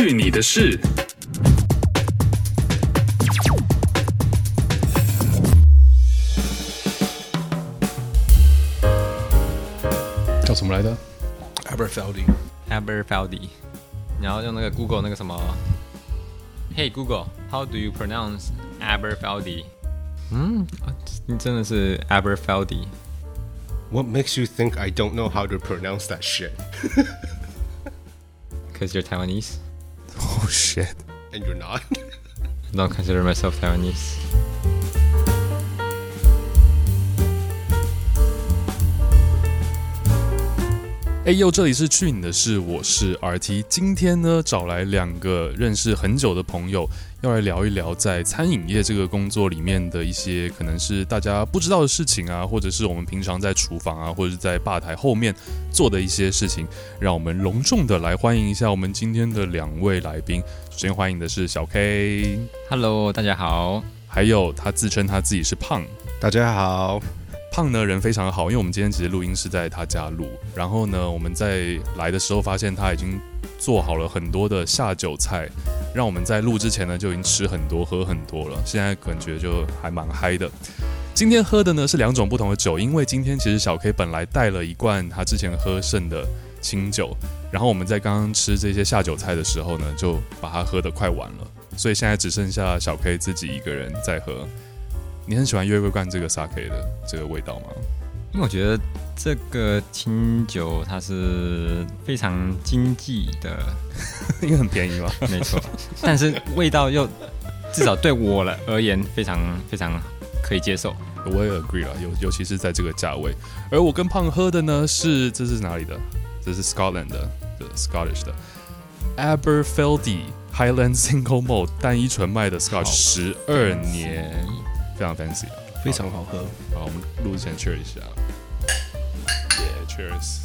去你的事！叫什么来的？Aberfeldy，Aberfeldy。你要用那个 Google 那个什么？Hey Google，How do you pronounce Aberfeldy？嗯，你真的是 Aberfeldy。What makes you think I don't know how to pronounce that shit? Because you're Taiwanese. Oh shit. And you're not? I don't consider myself Taiwanese. 哎呦，这里是去你的事，我是 RT。今天呢，找来两个认识很久的朋友，要来聊一聊在餐饮业这个工作里面的一些可能是大家不知道的事情啊，或者是我们平常在厨房啊，或者是在吧台后面做的一些事情。让我们隆重的来欢迎一下我们今天的两位来宾。首先欢迎的是小 K，Hello，大家好。还有他自称他自己是胖，大家好。胖呢人非常好，因为我们今天其实录音是在他家录，然后呢我们在来的时候发现他已经做好了很多的下酒菜，让我们在录之前呢就已经吃很多喝很多了，现在感觉就还蛮嗨的。今天喝的呢是两种不同的酒，因为今天其实小 K 本来带了一罐他之前喝剩的清酒，然后我们在刚刚吃这些下酒菜的时候呢就把它喝得快完了，所以现在只剩下小 K 自己一个人在喝。你很喜欢月桂冠这个 sake 的这个味道吗？因为我觉得这个清酒它是非常经济的，因为很便宜嘛。没错，但是味道又至少对我来而言非常非常可以接受。我也 agree 了，尤尤其是在这个价位。而我跟胖喝的呢是这是哪里的？这是 Scotland 的，的 Scottish 的 Aberfeldy Highland Single Malt 单一纯麦的 Scotch 十二年。非常 fancy 啊，非常好喝。好，我们录之前 cheers 一下。Yeah, cheers。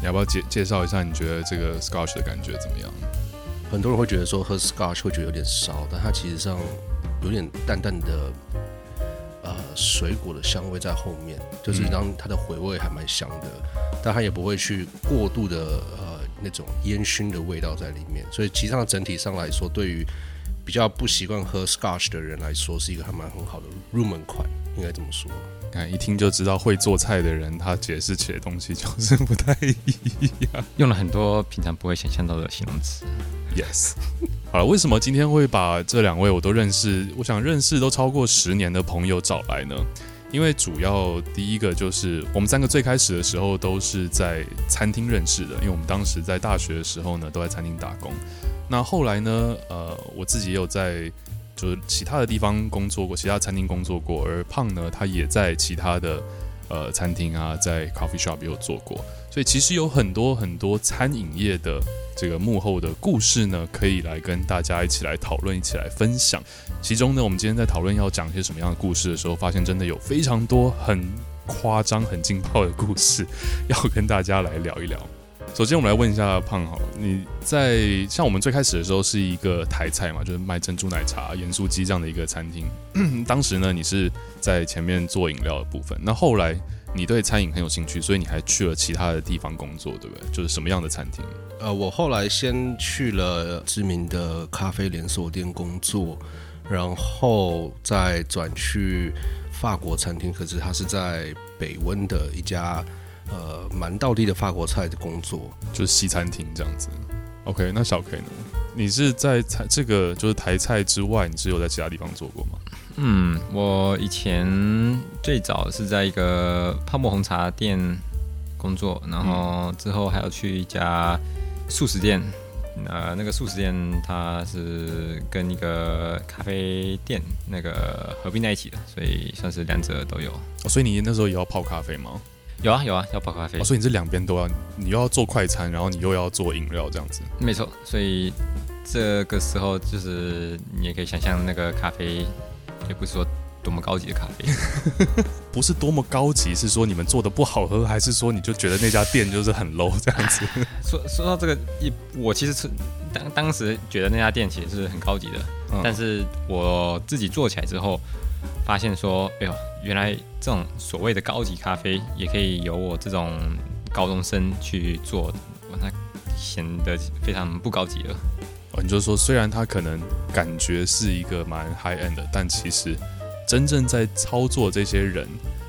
你要不要介介绍一下？你觉得这个 Scotch 的感觉怎么样？很多人会觉得说喝 Scotch 会觉得有点烧，但它其实上有点淡淡的呃水果的香味在后面，就是让它的回味还蛮香的，嗯、但它也不会去过度的呃那种烟熏的味道在里面。所以其实上整体上来说，对于比较不习惯喝 Scotch 的人来说，是一个还蛮很好的入门款，应该这么说。看一听就知道会做菜的人，他解释起来的东西就是不太一样，用了很多平常不会想象到的形容词。Yes，好了，为什么今天会把这两位我都认识，我想认识都超过十年的朋友找来呢？因为主要第一个就是我们三个最开始的时候都是在餐厅认识的，因为我们当时在大学的时候呢都在餐厅打工。那后来呢？呃，我自己也有在就是其他的地方工作过，其他餐厅工作过。而胖呢，他也在其他的呃餐厅啊，在 coffee shop 也有做过。所以其实有很多很多餐饮业的这个幕后的故事呢，可以来跟大家一起来讨论，一起来分享。其中呢，我们今天在讨论要讲一些什么样的故事的时候，发现真的有非常多很夸张、很劲爆的故事 要跟大家来聊一聊。首先，我们来问一下胖好了，你在像我们最开始的时候是一个台菜嘛，就是卖珍珠奶茶、盐酥鸡这样的一个餐厅。当时呢，你是在前面做饮料的部分。那后来你对餐饮很有兴趣，所以你还去了其他的地方工作，对不对？就是什么样的餐厅？呃，我后来先去了知名的咖啡连锁店工作，然后再转去法国餐厅，可是它是在北温的一家。呃，蛮道地的法国菜的工作，就是西餐厅这样子。OK，那小 K 呢？你是在台这个就是台菜之外，你是有在其他地方做过吗？嗯，我以前最早是在一个泡沫红茶店工作，然后之后还要去一家素食店。呃，那个素食店它是跟一个咖啡店那个合并在一起的，所以算是两者都有。哦，所以你那时候也要泡咖啡吗？有啊有啊，要泡咖啡。哦，所以你这两边都要，你又要做快餐，然后你又要做饮料这样子。没错，所以这个时候就是你也可以想象，那个咖啡也不是说多么高级的咖啡，不是多么高级，是说你们做的不好喝，还是说你就觉得那家店就是很 low 这样子？说说到这个，一我其实是当当时觉得那家店其实是很高级的，嗯，但是我自己做起来之后。发现说，哎呦，原来这种所谓的高级咖啡也可以由我这种高中生去做，那显得非常不高级了。哦你就说，虽然它可能感觉是一个蛮 high end 的，但其实真正在操作这些人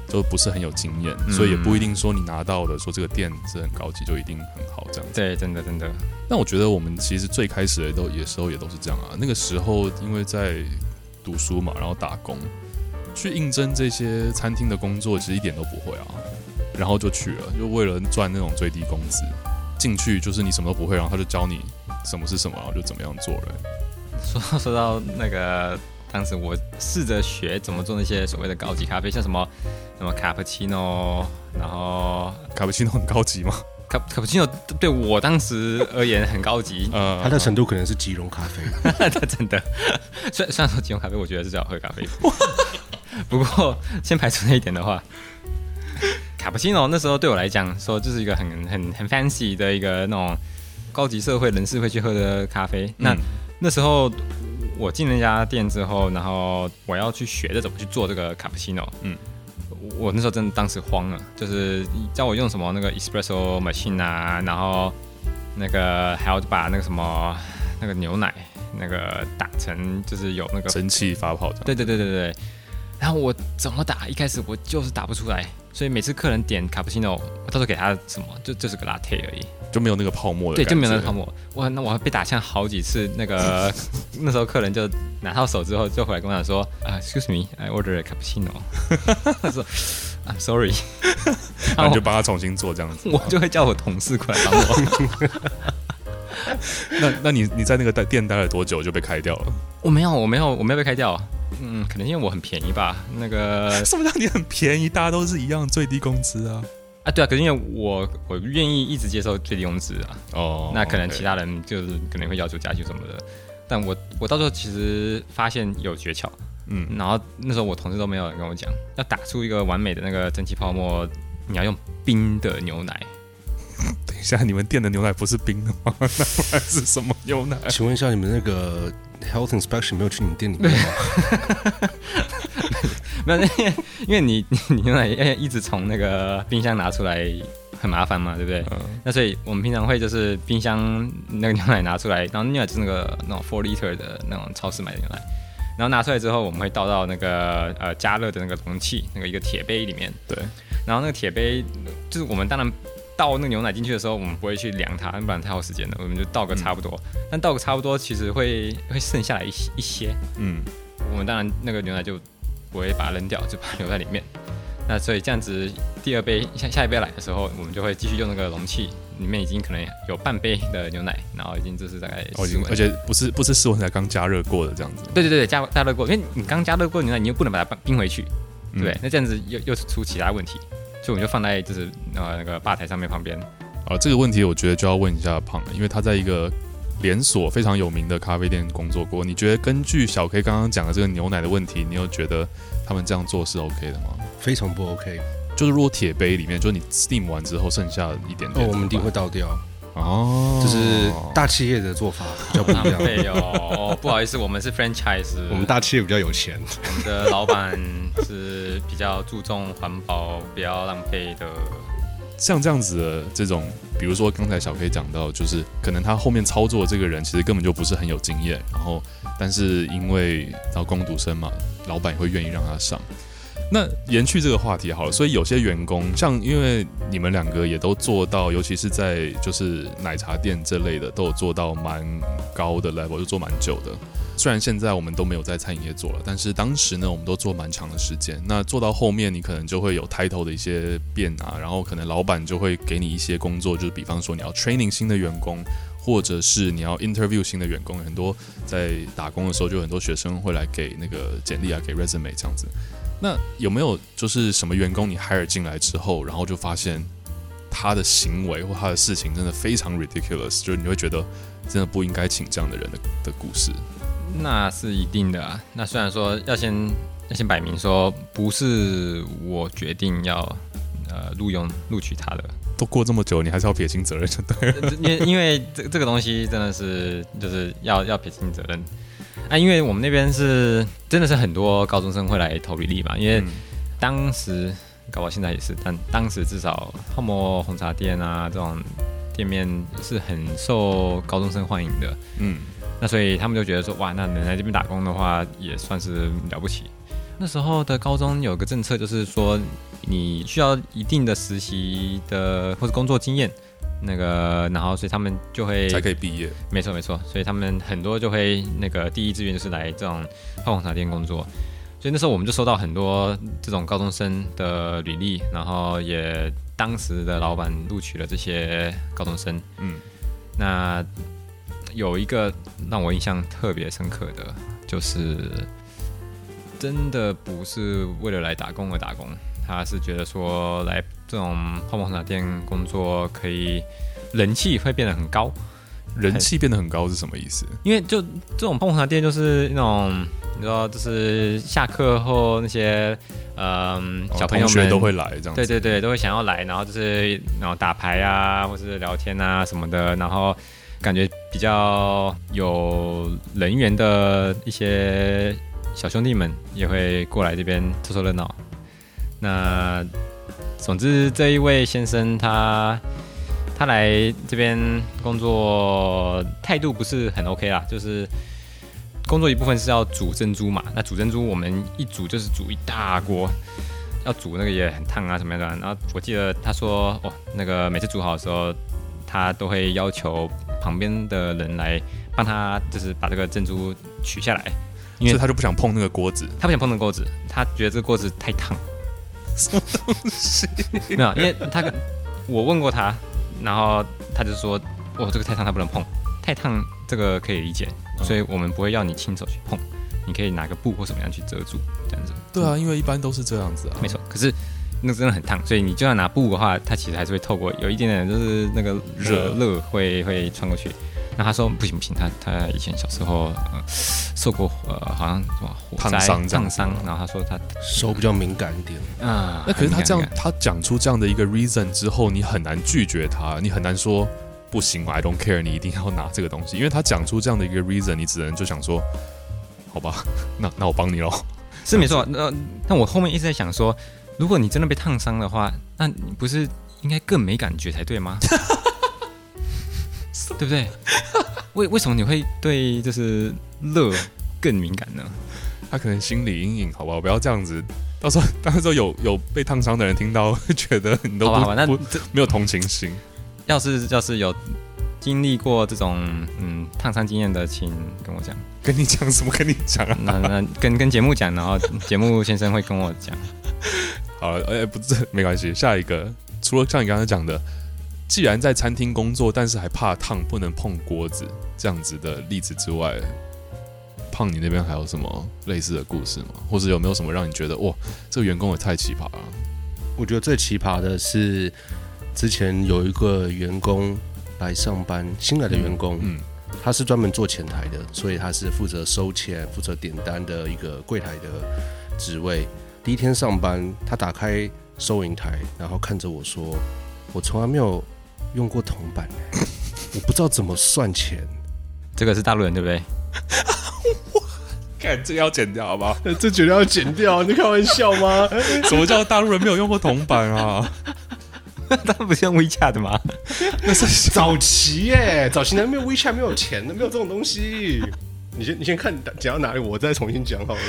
都不是很有经验，嗯、所以也不一定说你拿到的说这个店是很高级就一定很好这样子。对，真的真的。那我觉得我们其实最开始的都也时候也都是这样啊。那个时候因为在读书嘛，然后打工，去应征这些餐厅的工作，其实一点都不会啊。然后就去了，就为了赚那种最低工资。进去就是你什么都不会，然后他就教你什么是什么，然后就怎么样做了。说说到那个，当时我试着学怎么做那些所谓的高级咖啡，像什么什么卡布奇诺，然后卡布奇诺很高级吗？卡卡布奇诺对我当时而言很高级，呃，它的程度可能是即溶咖啡。真的，虽然虽然说即溶咖啡，我觉得是最好喝咖啡。不过先排除那一点的话。卡布奇诺那时候对我来讲，说就是一个很很很 fancy 的一个那种高级社会人士会去喝的咖啡。嗯、那那时候我进那家店之后，然后我要去学着怎么去做这个卡布奇诺。嗯，我那时候真的当时慌了，就是叫我用什么那个 espresso machine 啊，然后那个还要把那个什么那个牛奶那个打成就是有那个蒸汽发泡的。对对对对对。然后我怎么打？一开始我就是打不出来。所以每次客人点卡布奇诺，我到时候给他什么，就就是个 latte 而已，就没有那个泡沫了。对，就没有那个泡沫。哇，那我还被打枪好几次。那个 那时候客人就拿到手之后，就回来跟我讲说：“啊，excuse me，I ordered a cappuccino。”他说：“I'm sorry。”然后就帮他重新做这样子。我就会叫我同事过来帮我。那那你你在那个店待了多久就被开掉了？我没有，我没有，我没有被开掉。嗯，可能因为我很便宜吧。那个什么叫你很便宜？大家都是一样最低工资啊。啊，对啊，可是因为我我愿意一直接受最低工资啊。哦。那可能其他人就是可能会要求加薪什么的。但我我到时候其实发现有诀窍。嗯。然后那时候我同事都没有人跟我讲，要打出一个完美的那个蒸汽泡沫，你要用冰的牛奶。等一下，你们店的牛奶不是冰的吗？那不然是什么牛奶？请问一下，你们那个 health inspection 没有去你们店里面吗？没有，因 为因为你 你牛奶要一直从那个冰箱拿出来很麻烦嘛，对不对？嗯、那所以我们平常会就是冰箱那个牛奶拿出来，然后牛奶就是那个那种 four liter 的那种超市买的牛奶，然后拿出来之后，我们会倒到那个呃加热的那个容器，那个一个铁杯里面。对，然后那个铁杯就是我们当然。倒那个牛奶进去的时候，我们不会去量它，不然太耗时间了。我们就倒个差不多，嗯、但倒个差不多，其实会会剩下来一一些。嗯，我们当然那个牛奶就不会把它扔掉，就把它留在里面。那所以这样子，第二杯下下一杯来的时候，我们就会继续用那个容器，里面已经可能有半杯的牛奶，然后已经就是大概室温，而且不是不是室温才刚加热过的这样子。对对对，加加热过，因为你刚加热过的牛奶，你又不能把它冰回去，对，对、嗯、那这样子又又出其他问题。所以我就放在就是呃那个吧台上面旁边。啊，这个问题我觉得就要问一下胖了，因为他在一个连锁非常有名的咖啡店工作过。你觉得根据小 K 刚刚讲的这个牛奶的问题，你有觉得他们这样做是 OK 的吗？非常不 OK。就是如果铁杯里面，就是你 steam 完之后剩下一点点，哦，我们一定会倒掉。哦，这是大企业的做法，比较不一样。对哦，不好意思，我们是 franchise，我们大企业比较有钱，我们的老板是比较注重环保、不要浪费的。像这样子的这种，比如说刚才小 K 讲到，就是可能他后面操作的这个人其实根本就不是很有经验，然后但是因为然后工读生嘛，老板也会愿意让他上。那延续这个话题好了，所以有些员工，像因为你们两个也都做到，尤其是在就是奶茶店这类的，都有做到蛮高的 level，就做蛮久的。虽然现在我们都没有在餐饮业做了，但是当时呢，我们都做蛮长的时间。那做到后面，你可能就会有 title 的一些变啊，然后可能老板就会给你一些工作，就是比方说你要 training 新的员工，或者是你要 interview 新的员工。很多在打工的时候，就很多学生会来给那个简历啊，给 resume 这样子。那有没有就是什么员工你 hire 进来之后，然后就发现他的行为或他的事情真的非常 ridiculous，就是你会觉得真的不应该请这样的人的的故事？那是一定的啊。那虽然说要先要先摆明说不是我决定要呃录用录取他的，都过这么久，你还是要撇清责任就对了。因因为这这个东西真的是就是要要撇清责任。啊，因为我们那边是真的是很多高中生会来投履历嘛，因为当时搞不好现在也是，但当时至少泡沫红茶店啊这种店面是很受高中生欢迎的。嗯，那所以他们就觉得说，哇，那能来这边打工的话，也算是了不起。那时候的高中有个政策，就是说你需要一定的实习的或者工作经验，那个，然后所以他们就会才可以毕业。没错没错，所以他们很多就会那个第一志愿就是来这种泡沫红茶店工作。所以那时候我们就收到很多这种高中生的履历，然后也当时的老板录取了这些高中生。嗯，那有一个让我印象特别深刻的，就是真的不是为了来打工而打工，他是觉得说来这种泡沫红茶店工作可以人气会变得很高。人气变得很高是什么意思？因为就这种泡沫红茶店就是那种。你知道，就是下课后那些嗯、呃、小朋友们都会来这样子，对对对，都会想要来，然后就是然后打牌啊，或是聊天啊什么的，然后感觉比较有人缘的一些小兄弟们也会过来这边凑凑热闹。那总之这一位先生他他来这边工作态度不是很 OK 啦，就是。工作一部分是要煮珍珠嘛，那煮珍珠我们一煮就是煮一大锅，要煮那个也很烫啊什么样的。然后我记得他说，哦，那个每次煮好的时候，他都会要求旁边的人来帮他，就是把这个珍珠取下来，因为他就不想碰那个锅子，他不想碰那个锅子，他觉得这个锅子太烫。什么东西？没有，因为他我问过他，然后他就说，哦，这个太烫，他不能碰，太烫这个可以理解。所以我们不会要你亲手去碰，你可以拿个布或什么样去遮住，这样子。对啊，因为一般都是这样子啊。没错，可是那个真的很烫，所以你就算拿布的话，它其实还是会透过有一点点，就是那个热热会会穿过去。那他说不行不行，他他以前小时候呃受过呃好像什么火灾烫伤，然后他说他手比较敏感一点啊。那可是他这样他讲出这样的一个 reason 之后，你很难拒绝他，你很难说。不行，I don't care，你一定要拿这个东西，因为他讲出这样的一个 reason，你只能就想说，好吧，那那我帮你喽。是没错，那那我后面一直在想说，如果你真的被烫伤的话，那你不是应该更没感觉才对吗？对不对？为为什么你会对就是热更敏感呢？他可能心理阴影，好不好？不要这样子，到时候到时候有有被烫伤的人听到，会 觉得你都不好吧那不没有同情心。要是要是有经历过这种嗯烫伤经验的，请跟我讲。跟你讲什么？跟你讲啊？那那跟跟节目讲，然后节目先生会跟我讲。好了，哎、欸，不是，没关系。下一个，除了像你刚才讲的，既然在餐厅工作，但是还怕烫，不能碰锅子这样子的例子之外，胖，你那边还有什么类似的故事吗？或者有没有什么让你觉得哇，这个员工也太奇葩了？我觉得最奇葩的是。之前有一个员工来上班，新来的员工，嗯，他是专门做前台的，所以他是负责收钱、负责点单的一个柜台的职位。第一天上班，他打开收银台，然后看着我说：“我从来没有用过铜板，我不知道怎么算钱。”这个是大陆人对不对？我看这个要剪掉好不好？这绝对要剪掉！你开玩笑吗？什么叫大陆人没有用过铜板啊？他不是用 WeChat 的吗？那是早期耶，早期还没有 WeChat，没有钱的，没有这种东西。你先，你先看讲到哪里，我再重新讲好了。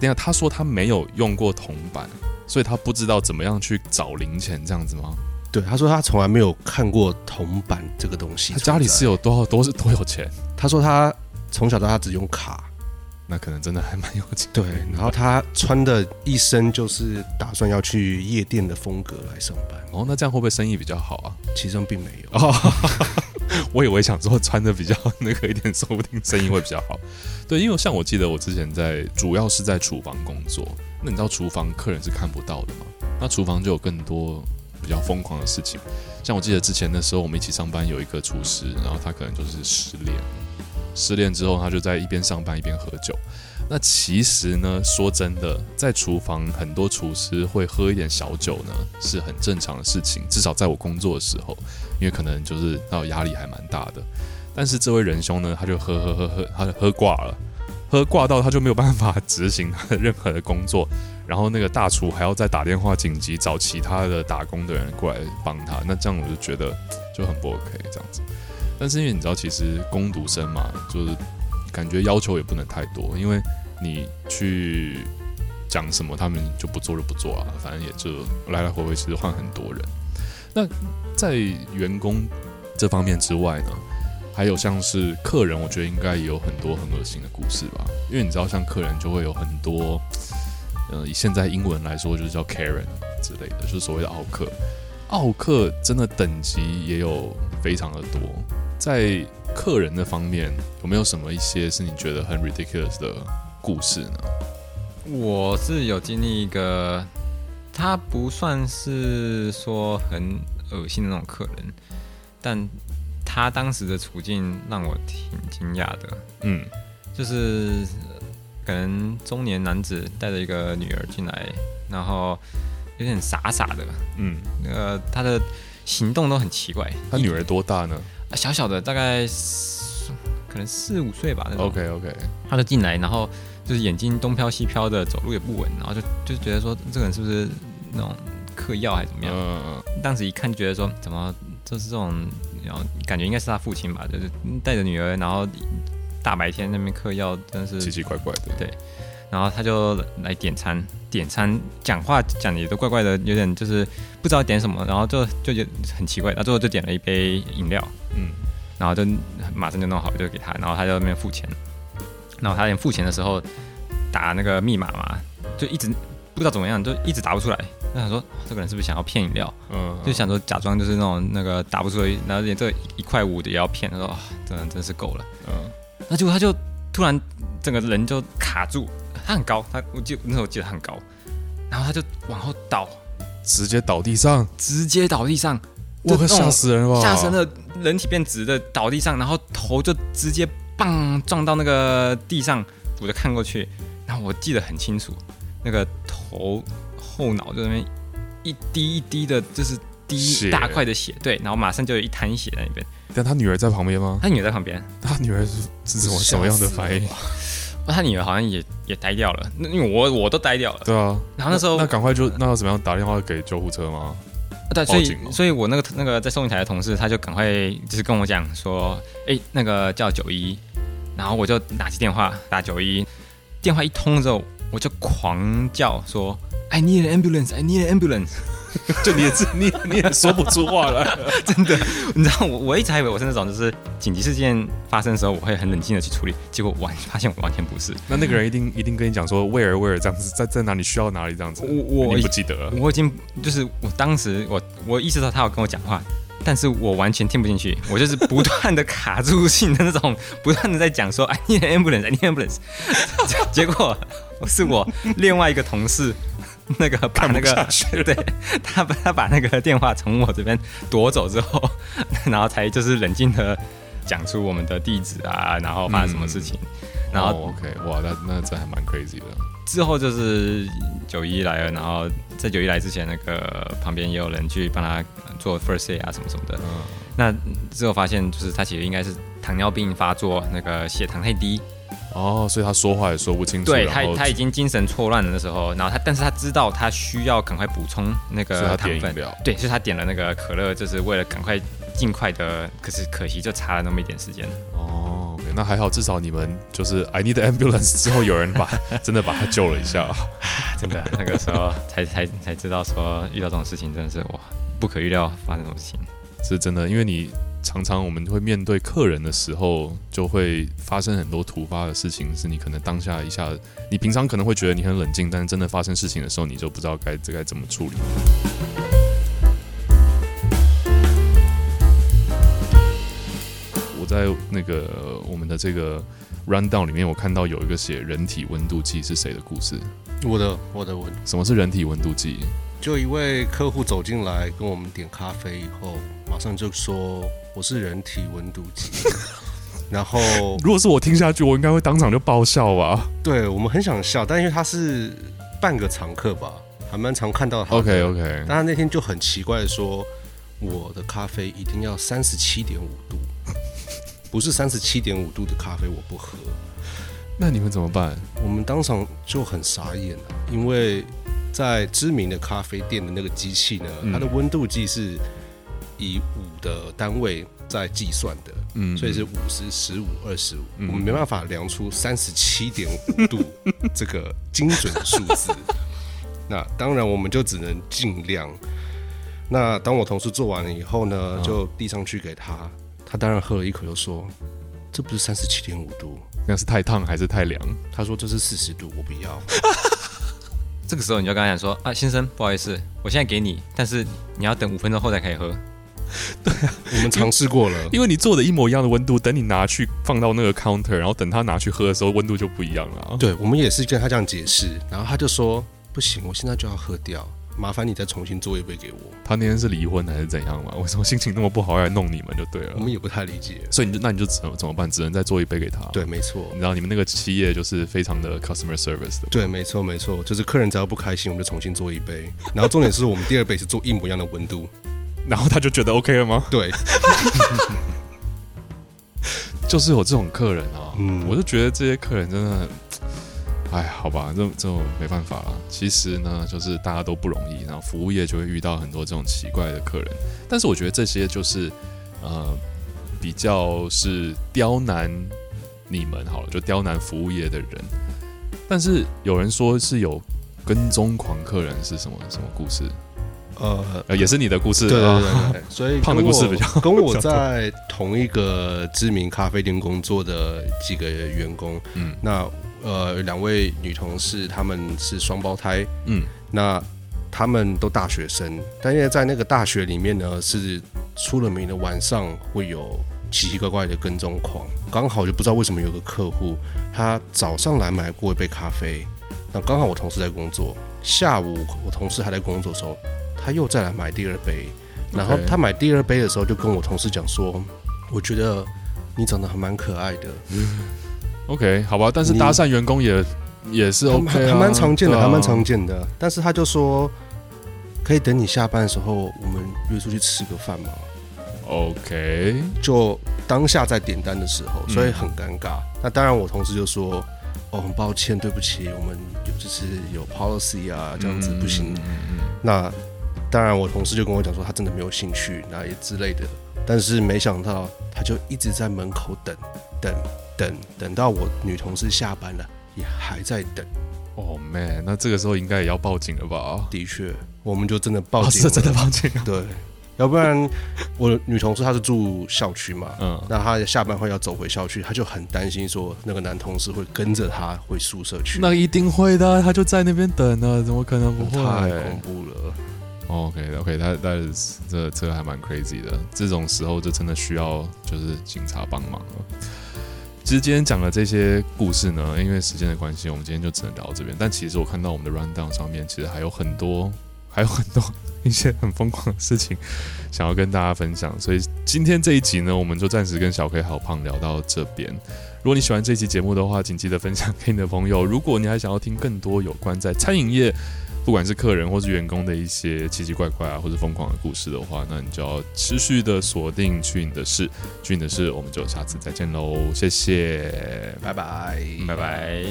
等下，他说他没有用过铜板，所以他不知道怎么样去找零钱，这样子吗？对，他说他从来没有看过铜板这个东西。他家里是有多少多是多有钱？他说他从小到大只用卡。那可能真的还蛮有钱。对，然后他穿的一身就是打算要去夜店的风格来上班。哦，那这样会不会生意比较好啊？其实并没有。哦，我以为想说穿的比较那个一点，说不定生意会比较好。对，因为像我记得我之前在主要是在厨房工作，那你知道厨房客人是看不到的吗？那厨房就有更多比比较疯狂的事情。像我记得之前的时候，我们一起上班有一个厨师，然后他可能就是失恋。失恋之后，他就在一边上班一边喝酒。那其实呢，说真的，在厨房很多厨师会喝一点小酒呢，是很正常的事情。至少在我工作的时候，因为可能就是那压力还蛮大的。但是这位仁兄呢，他就喝喝喝喝，他就喝挂了，喝挂到他就没有办法执行他的任何的工作。然后那个大厨还要再打电话紧急找其他的打工的人过来帮他。那这样我就觉得就很不 OK，这样子。但是因为你知道，其实工读生嘛，就是感觉要求也不能太多，因为你去讲什么，他们就不做就不做啊，反正也就来来回回，其实换很多人。那在员工这方面之外呢，还有像是客人，我觉得应该也有很多很恶心的故事吧，因为你知道，像客人就会有很多，呃，以现在英文来说，就是叫 Karen 之类的，就是所谓的奥客。奥客真的等级也有非常的多。在客人的方面，有没有什么一些是你觉得很 ridiculous 的故事呢？我是有经历一个，他不算是说很恶心的那种客人，但他当时的处境让我挺惊讶的。嗯，就是可能中年男子带着一个女儿进来，然后有点傻傻的。嗯，那个他的行动都很奇怪。他女儿多大呢？小小的，大概可能四五岁吧。那种。OK OK，他就进来，然后就是眼睛东飘西飘的，走路也不稳，然后就就觉得说这个人是不是那种嗑药还是怎么样？嗯嗯。当时一看就觉得说，怎么就是这种，然后感觉应该是他父亲吧，就是带着女儿，然后大白天那边嗑药，真是奇奇怪怪的。对。然后他就来点餐，点餐讲话讲的也都怪怪的，有点就是不知道点什么，然后就就就很奇怪，然后最后就点了一杯饮料，嗯，然后就马上就弄好就给他，然后他就在那边付钱，然后他连付钱的时候打那个密码嘛，就一直不知道怎么样，就一直打不出来。那想说这个人是不是想要骗饮料？嗯，就想说假装就是那种那个打不出来，然后连这一块五的也要骗。他说啊，这人真是够了，嗯，那结果他就突然整个人就卡住。他很高，他我记得那时候我记得他很高，然后他就往后倒，直接倒地上，直接倒地上，我可吓死人了，吓死人了，人体变直的倒地上，然后头就直接棒撞到那个地上，我就看过去，然后我记得很清楚，那个头后脑就那边一滴一滴的，就是滴一大块的血，对，然后马上就有一滩血在那边。但他女儿在旁边吗？他女儿在旁边，他女儿是是什么什么样的反应？他女儿好像也也呆掉了，那因为我我都呆掉了。对啊，然后那时候那赶快就那要怎么样打电话给救护车吗？对，所以所以我那个那个在收银台的同事他就赶快就是跟我讲说，哎，那个叫九一，然后我就拿起电话打九一，电话一通之后我就狂叫说，I need an ambulance, I need an ambulance。就你也是你你也说不出话了，真的，你知道我我一直还以为我是那种就是紧急事件发生的时候我会很冷静的去处理，结果完发现我完全不是。那那个人一定一定跟你讲说 where where 这样子在在哪里需要哪里这样子，我我不记得了，我已经就是我当时我我意识到他要跟我讲话，但是我完全听不进去，我就是不断的卡住性的那种，不断的在讲说 I need an ambulance I need an ambulance，结果是我另外一个同事。那个把那个 对，他把他把那个电话从我这边夺走之后，然后才就是冷静的讲出我们的地址啊，然后发生什么事情，嗯、然后、哦、OK 哇，那那这还蛮 crazy 的。之后就是九一来了，然后在九一来之前，那个旁边也有人去帮他做 first aid 啊什么什么的。嗯、那之后发现就是他其实应该是糖尿病发作，那个血糖太低。哦，所以他说话也说不清楚。对他，他已经精神错乱了的时候，然后他，但是他知道他需要赶快补充那个糖分。对，所以他点了那个可乐，就是为了赶快尽快的。可是可惜就差了那么一点时间。哦，okay, 那还好，至少你们就是 I need ambulance 之后有人把 真的把他救了一下。真的，那个时候才才才知道说遇到这种事情真的是哇，不可预料发生这种事情。是真的，因为你。常常我们会面对客人的时候，就会发生很多突发的事情，是你可能当下一下，你平常可能会觉得你很冷静，但是真的发生事情的时候，你就不知道该该怎么处理。我在那个我们的这个 rundown 里面，我看到有一个写人体温度计是谁的故事？我的，我的温。什么是人体温度计？就一位客户走进来跟我们点咖啡以后，马上就说。我是人体温度计，然后如果是我听下去，我应该会当场就爆笑吧？对，我们很想笑，但因为他是半个常客吧，还蛮常看到他。OK OK，但他那天就很奇怪的说，我的咖啡一定要三十七点五度，不是三十七点五度的咖啡我不喝。那你们怎么办？我们当场就很傻眼了，因为在知名的咖啡店的那个机器呢，它的温度计是。以五的单位在计算的，嗯，所以是五十、十五、二十五，我们没办法量出三十七点五度 这个精准的数字。那当然，我们就只能尽量。那当我同事做完了以后呢，就递上去给他，他当然喝了一口，就说：“这不是三十七点五度，那是太烫还是太凉？”他说：“这是四十度，我不要。”这个时候你就跟他讲说：“啊，先生，不好意思，我现在给你，但是你要等五分钟后才可以喝。” 对啊，我们尝试过了，因为你做的一模一样的温度，等你拿去放到那个 counter，然后等他拿去喝的时候，温度就不一样了。对，我们也是跟他这样解释，然后他就说：“不行，我现在就要喝掉。”麻烦你再重新做一杯给我。他那天是离婚还是怎样嘛？为什么心情那么不好要来弄你们就对了？我们也不太理解。所以你就那你就怎么怎么办？只能再做一杯给他。对，没错。你知道你们那个企业就是非常的 customer service 的。对，没错没错，就是客人只要不开心，我们就重新做一杯。然后重点是我们第二杯是做一模一样的温度，然后他就觉得 OK 了吗？对。就是有这种客人啊，嗯，我就觉得这些客人真的。哎，好吧，这这没办法了。其实呢，就是大家都不容易，然后服务业就会遇到很多这种奇怪的客人。但是我觉得这些就是呃，比较是刁难你们好了，就刁难服务业的人。但是有人说是有跟踪狂客人是什么什么故事？呃，也是你的故事。对对对对，所以 胖的故事比较跟我在同一个知名咖啡店工作的几个员工，嗯，那。呃，两位女同事，她们是双胞胎，嗯，那她们都大学生，但因为在那个大学里面呢，是出了名的晚上会有奇奇怪怪的跟踪狂。刚好就不知道为什么有个客户，他早上来买过一杯咖啡，那刚好我同事在工作，下午我同事还在工作的时候，他又再来买第二杯，然后他买第二杯的时候就跟我同事讲说，我觉得你长得还蛮可爱的。嗯 OK，好吧，但是搭讪员工也也是 OK，啊，还蛮常见的，还蛮常见的。但是他就说，可以等你下班的时候，我们约出去吃个饭吗？OK，就当下在点单的时候，所以很尴尬。那当然，我同事就说，哦，很抱歉，对不起，我们有就是有 policy 啊，这样子不行。那当然，我同事就跟我讲说，他真的没有兴趣，那也之类的。但是没想到，他就一直在门口等等。等等到我女同事下班了，也还在等。哦、oh、man，那这个时候应该也要报警了吧？的确，我们就真的报警了，是、真的报警。对，要不然我女同事她是住校区嘛，嗯，那她下班后要走回校区，她就很担心说那个男同事会跟着她回宿舍去。那一定会的，他就在那边等呢，怎么可能不会？太恐怖了。OK OK，他他这这还蛮 crazy 的，这种时候就真的需要就是警察帮忙了。其实今天讲的这些故事呢，因为时间的关系，我们今天就只能聊到这边。但其实我看到我们的 rundown 上面，其实还有很多，还有很多 一些很疯狂的事情想要跟大家分享。所以今天这一集呢，我们就暂时跟小 K 还有胖聊到这边。如果你喜欢这期节目的话，请记得分享给你的朋友。如果你还想要听更多有关在餐饮业，不管是客人或是员工的一些奇奇怪怪啊，或是疯狂的故事的话，那你就要持续的锁定去你的事，去你的事，我们就下次再见喽。谢谢，拜拜，拜拜。